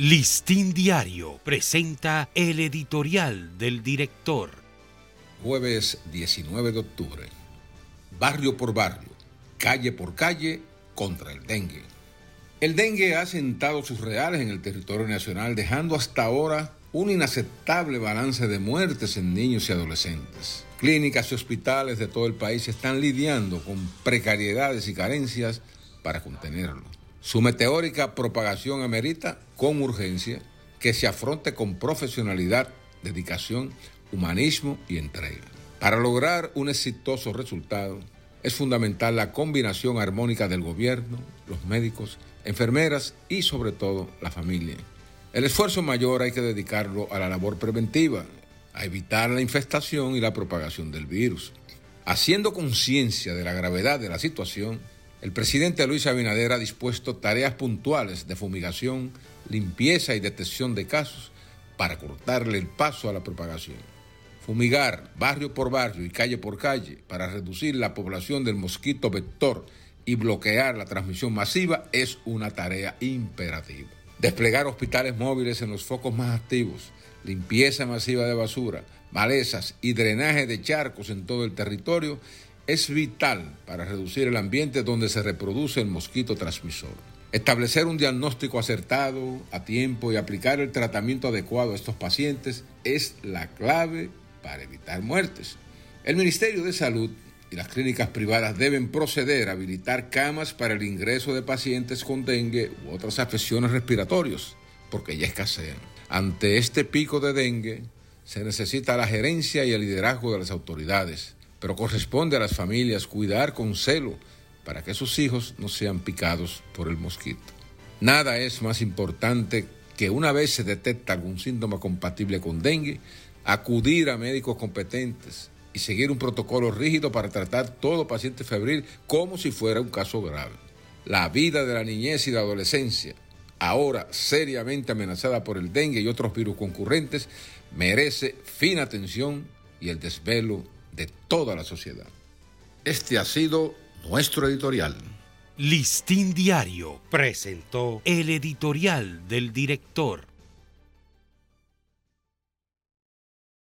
Listín Diario presenta el editorial del director. Jueves 19 de octubre. Barrio por barrio, calle por calle, contra el dengue. El dengue ha sentado sus reales en el territorio nacional, dejando hasta ahora un inaceptable balance de muertes en niños y adolescentes. Clínicas y hospitales de todo el país están lidiando con precariedades y carencias para contenerlo. Su meteórica propagación amerita con urgencia que se afronte con profesionalidad, dedicación, humanismo y entrega. Para lograr un exitoso resultado, es fundamental la combinación armónica del gobierno, los médicos, enfermeras y sobre todo la familia. El esfuerzo mayor hay que dedicarlo a la labor preventiva, a evitar la infestación y la propagación del virus. Haciendo conciencia de la gravedad de la situación, el presidente Luis Abinader ha dispuesto tareas puntuales de fumigación, limpieza y detección de casos para cortarle el paso a la propagación. Fumigar barrio por barrio y calle por calle para reducir la población del mosquito vector y bloquear la transmisión masiva es una tarea imperativa. Desplegar hospitales móviles en los focos más activos, limpieza masiva de basura, malezas y drenaje de charcos en todo el territorio es vital para reducir el ambiente donde se reproduce el mosquito transmisor. Establecer un diagnóstico acertado, a tiempo y aplicar el tratamiento adecuado a estos pacientes es la clave para evitar muertes. El Ministerio de Salud y las clínicas privadas deben proceder a habilitar camas para el ingreso de pacientes con dengue u otras afecciones respiratorias, porque ya escasean. Ante este pico de dengue, se necesita la gerencia y el liderazgo de las autoridades pero corresponde a las familias cuidar con celo para que sus hijos no sean picados por el mosquito. Nada es más importante que una vez se detecta algún síntoma compatible con dengue, acudir a médicos competentes y seguir un protocolo rígido para tratar todo paciente febril como si fuera un caso grave. La vida de la niñez y la adolescencia, ahora seriamente amenazada por el dengue y otros virus concurrentes, merece fina atención y el desvelo de toda la sociedad. Este ha sido nuestro editorial. Listín Diario presentó el editorial del director.